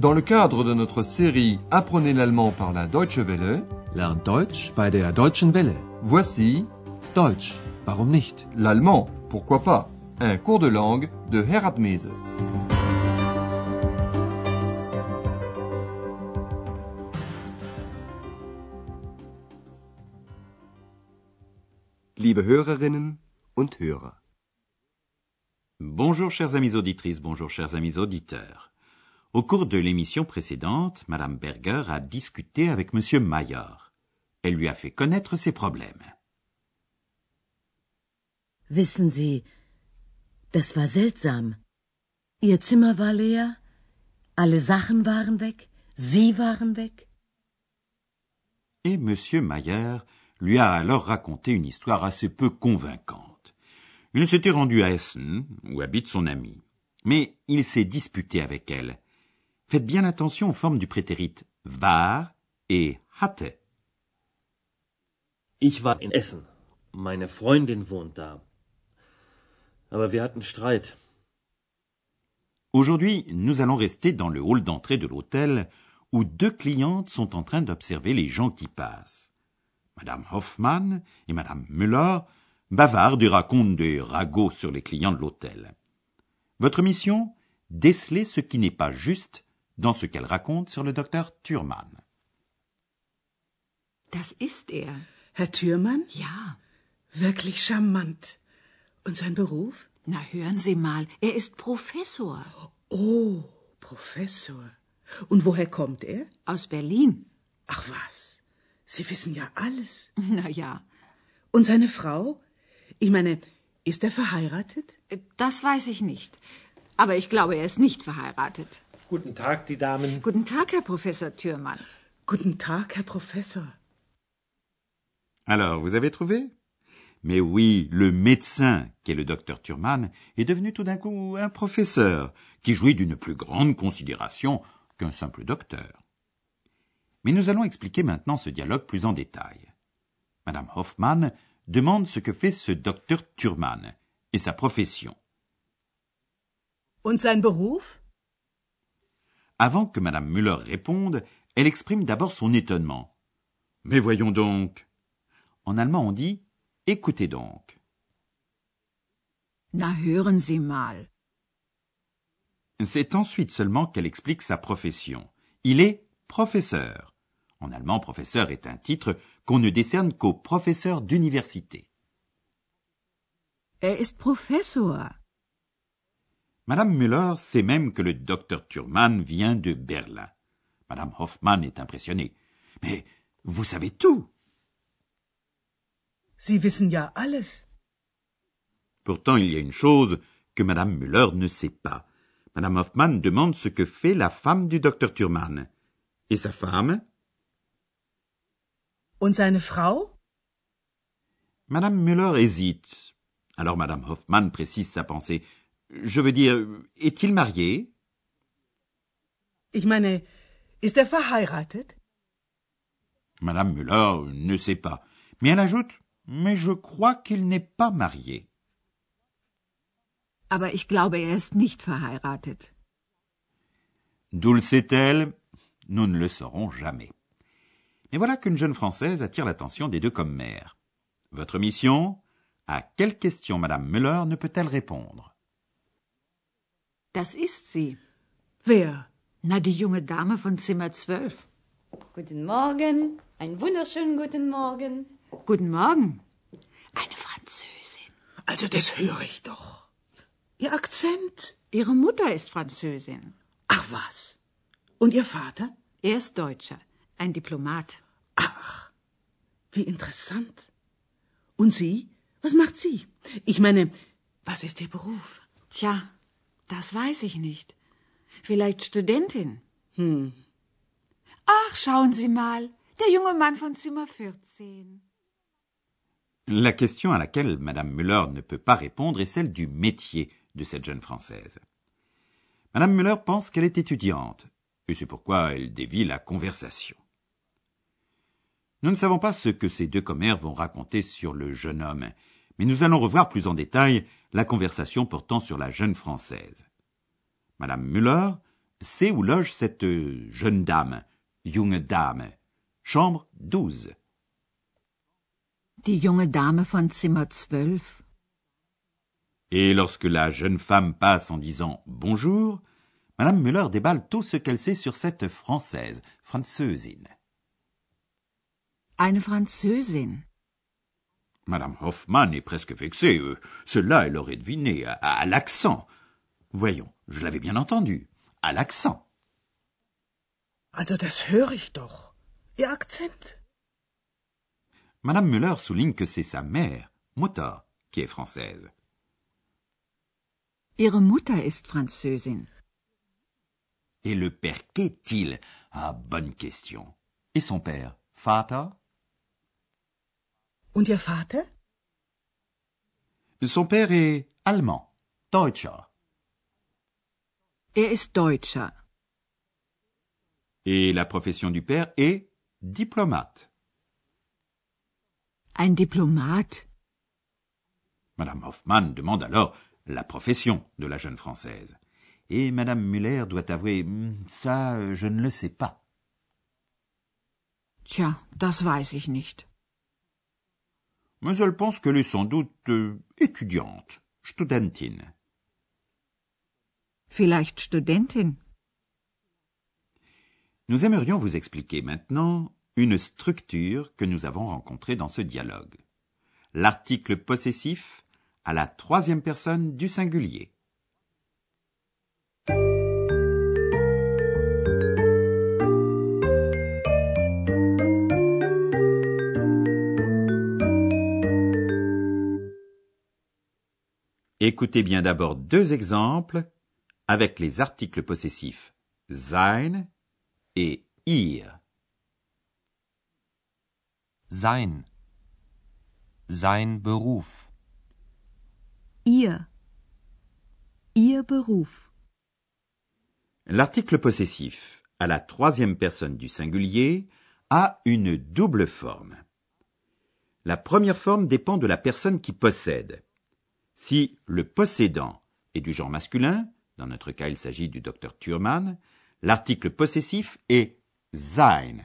Dans le cadre de notre série Apprenez l'allemand par la Deutsche Welle, Lernt Deutsch bei der Deutschen Welle. voici Deutsch, warum nicht? l'allemand, pourquoi pas, un cours de langue de Herat Mese. Liebe Hörerinnen und Hörer. Bonjour chers amis auditrices, bonjour chers amis auditeurs. Au cours de l'émission précédente, Madame Berger a discuté avec Monsieur Maillard. Elle lui a fait connaître ses problèmes. Wissen Sie, das war seltsam. Ihr Zimmer war leer, alle Sachen waren weg, Sie waren weg. Et Monsieur Maillard lui a alors raconté une histoire assez peu convaincante. Il s'était rendu à Essen, où habite son ami. Mais il s'est disputé avec elle. Faites bien attention aux formes du prétérit war et hatte. Ich war in Essen. Meine Freundin wohnt da. Aber wir hatten Streit. Aujourd'hui, nous allons rester dans le hall d'entrée de l'hôtel où deux clientes sont en train d'observer les gens qui passent. Madame Hoffmann et Madame Müller bavardent et racontent des ragots sur les clients de l'hôtel. Votre mission? Déceler ce qui n'est pas juste dans ce qu'elles racontent sur le docteur Thurman. Das ist er. Herr Thürmann? Ja. Wirklich charmant. Und sein Beruf? Na, hören Sie mal, er ist Professor Oh, Professor. Und woher kommt er? aus Berlin. Ach was, Sie wissen ja alles. Na ja, Und seine Frau? Ich meine, ist er verheiratet? das weiß ich nicht. Aber ich glaube, er ist nicht verheiratet. Guten Tag, die Damen. Guten Tag, Herr Professor Thürmann. Guten Tag, Herr Professor. Alors, vous avez trouvé? Mais oui, le médecin, qui est le docteur Thurman, est devenu tout d'un coup un professeur, qui jouit d'une plus grande considération qu'un simple docteur. Mais nous allons expliquer maintenant ce dialogue plus en détail. Madame Hoffmann demande ce que fait ce docteur Thurman et sa profession. Und sein Beruf? Avant que Madame Müller réponde, elle exprime d'abord son étonnement. Mais voyons donc. En allemand, on dit écoutez donc. Na, hören Sie mal. C'est ensuite seulement qu'elle explique sa profession. Il est professeur. En allemand, professeur est un titre qu'on ne décerne qu'aux professeurs d'université. Er ist Professor. Madame Müller sait même que le docteur Thurman vient de Berlin. Madame Hoffmann est impressionnée. Mais vous savez tout. Sie wissen ja alles. Pourtant, il y a une chose que Madame Müller ne sait pas. Madame Hoffmann demande ce que fait la femme du docteur Thurman. Et sa femme? Und seine Frau? Madame Müller hésite. Alors Madame Hoffmann précise sa pensée. Je veux dire, est-il marié? Ich meine, ist er verheiratet? Madame Müller ne sait pas. Mais elle ajoute, mais je crois qu'il n'est pas marié. Aber ich glaube, er ist nicht verheiratet. D'où le sait-elle Nous ne le saurons jamais. Mais voilà qu'une jeune Française attire l'attention des deux comme mère. Votre mission? À quelle question Madame Müller ne peut-elle répondre? Das ist sie. Wer? Na, die junge Dame von Zimmer 12. Guten Morgen, einen wunderschönen guten Morgen. Guten Morgen. Eine Französin. Also das höre ich doch. Ihr Akzent? Ihre Mutter ist Französin. Ach was. Und Ihr Vater? Er ist Deutscher, ein Diplomat. Ach, wie interessant. Und Sie? Was macht sie? Ich meine, was ist Ihr Beruf? Tja, das weiß ich nicht. Vielleicht Studentin. Hm. Ach, schauen Sie mal, der junge Mann von Zimmer 14. La question à laquelle Madame Müller ne peut pas répondre est celle du métier de cette jeune Française. Madame Müller pense qu'elle est étudiante, et c'est pourquoi elle dévie la conversation. Nous ne savons pas ce que ces deux commères vont raconter sur le jeune homme, mais nous allons revoir plus en détail la conversation portant sur la jeune Française. Madame Müller c'est où loge cette euh, jeune dame, junge Dame? Chambre 12. Die junge Dame von Zimmer 12. Et lorsque la jeune femme passe en disant bonjour, Madame Müller déballe tout ce qu'elle sait sur cette française, Französin. Eine Französin. Madame Hoffmann est presque vexée. Euh, cela, elle aurait deviné, à, à l'accent. Voyons, je l'avais bien entendu. À l'accent. Also das höre ich doch. Ihr Akzent? Madame Müller souligne que c'est sa mère, Mutter, qui est française. Ihre Mutter ist Französin. Et le père qu'est-il? Ah, bonne question. Et son père, Vater? Und Ihr Vater? Son père est allemand, Deutscher. Er ist Deutscher. Et la profession du père est diplomate. Ein Diplomat? Madame Hoffmann demande alors la profession de la jeune Française. Et Madame Muller doit avouer Hmm, ça, je ne le sais pas. Tja, das weiß ich nicht. Mais elle pense qu'elle est sans doute euh, étudiante, Studentin. Vielleicht Studentin. Nous aimerions vous expliquer maintenant une structure que nous avons rencontrée dans ce dialogue. L'article possessif à la troisième personne du singulier. Écoutez bien d'abord deux exemples avec les articles possessifs sein et ihr. Sein. Sein Beruf. Ihr. Ihr Beruf. L'article possessif à la troisième personne du singulier a une double forme. La première forme dépend de la personne qui possède. Si le possédant est du genre masculin, dans notre cas il s'agit du docteur Thurman, l'article possessif est sein.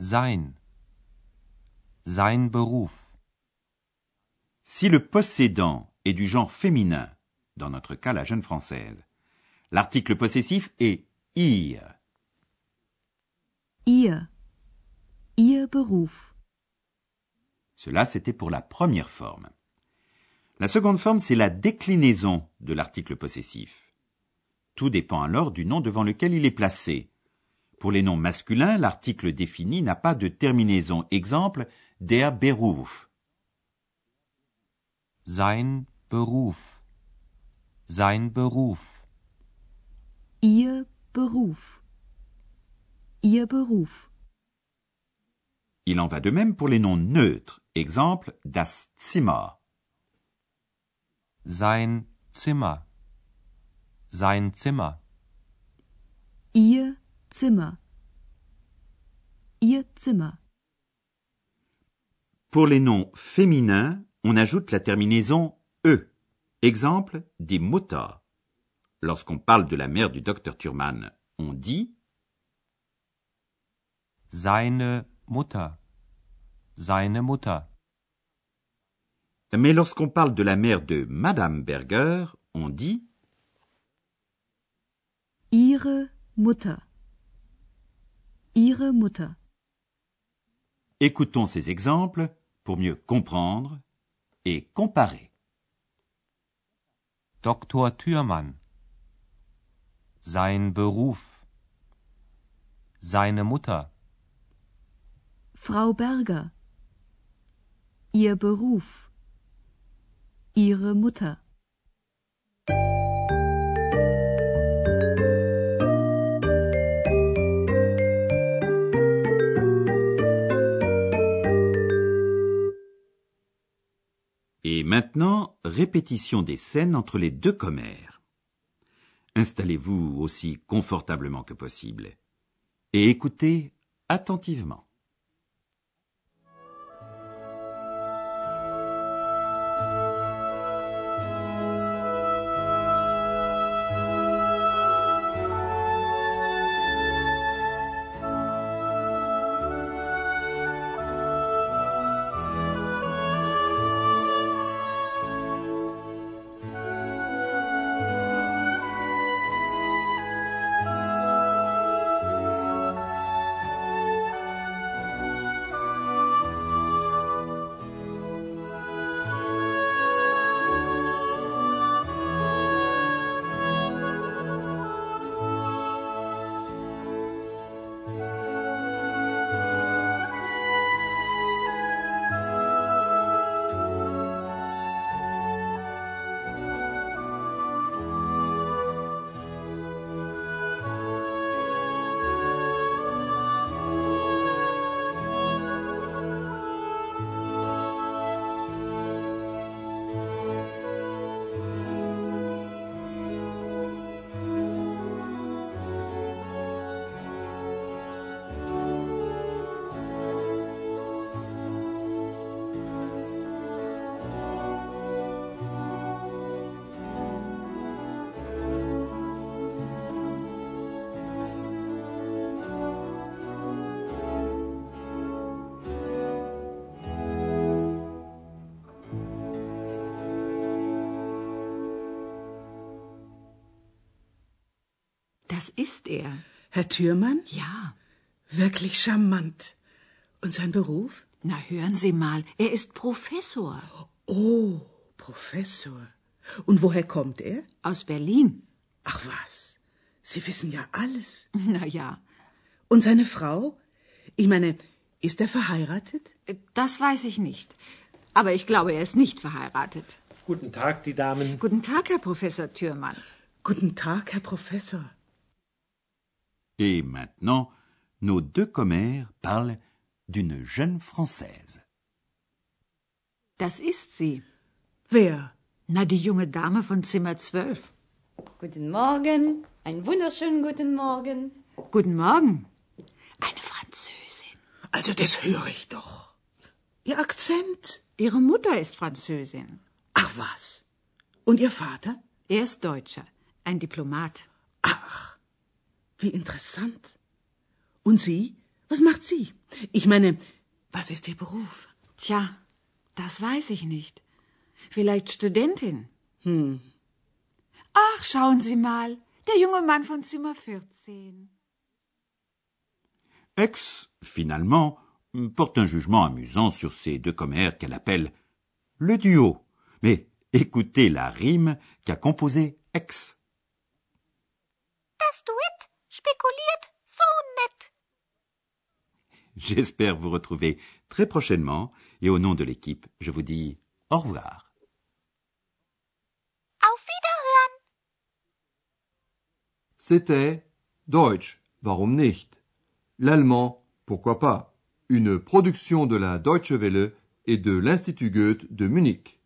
Sein. Sein Beruf. Si le possédant est du genre féminin, dans notre cas la jeune française, l'article possessif est ihr. Ihr. Ihr Beruf. Cela, c'était pour la première forme. La seconde forme, c'est la déclinaison de l'article possessif. Tout dépend alors du nom devant lequel il est placé. Pour les noms masculins, l'article défini n'a pas de terminaison. Exemple, der Beruf. Sein Beruf. Sein Beruf. Ihr Beruf. Ihr Beruf. Il en va de même pour les noms neutres. Exemple, das Zimmer. Sein Zimmer. Sein Zimmer. Ihr Zimmer. Ihr Zimmer. Pour les noms féminins, on ajoute la terminaison e. Exemple, des Mutter. Lorsqu'on parle de la mère du docteur Thurman, on dit Seine Mutter. Seine Mutter. Mais lorsqu'on parle de la mère de Madame Berger, on dit Ihre Mutter. Ihre Mutter. Écoutons ces exemples pour mieux comprendre et comparer. Dr. Thürmann. Sein Beruf. Seine Mutter. Frau Berger. Ihr Beruf. Et maintenant, répétition des scènes entre les deux commères. Installez-vous aussi confortablement que possible et écoutez attentivement. Das ist er. Herr Thürmann? Ja. Wirklich charmant. Und sein Beruf? Na, hören Sie mal, er ist Professor. Oh, Professor. Und woher kommt er? Aus Berlin. Ach was. Sie wissen ja alles. Na ja. Und seine Frau? Ich meine, ist er verheiratet? Das weiß ich nicht. Aber ich glaube, er ist nicht verheiratet. Guten Tag, die Damen. Guten Tag, Herr Professor Thürmann. Guten Tag, Herr Professor. Et maintenant, nos deux commères parlent d'une jeune Française. Das ist sie. Wer? Na, die junge Dame von Zimmer 12. Guten Morgen. Einen wunderschönen guten Morgen. Guten Morgen. Eine Französin. Also das höre ich doch. Ihr Akzent. Ihre Mutter ist Französin. Ach was. Und Ihr Vater? Er ist Deutscher. Ein Diplomat. Ach, wie interessant. Und Sie? Was macht sie? Ich meine, was ist Ihr Beruf? Tja, das weiß ich nicht. Vielleicht Studentin. Hm. Ach, schauen Sie mal, der junge Mann von Zimmer 14. Aix, finalement, porte un jugement amusant sur ces deux commères qu'elle appelle le duo. Mais écoutez la rime qu'a composée Aix. Das Duett spekuliert so nett. J'espère vous retrouver très prochainement et au nom de l'équipe, je vous dis au revoir. Auf Wiederhören. C'était Deutsch, warum nicht? L'allemand, pourquoi pas? Une production de la Deutsche Welle et de l'Institut Goethe de Munich.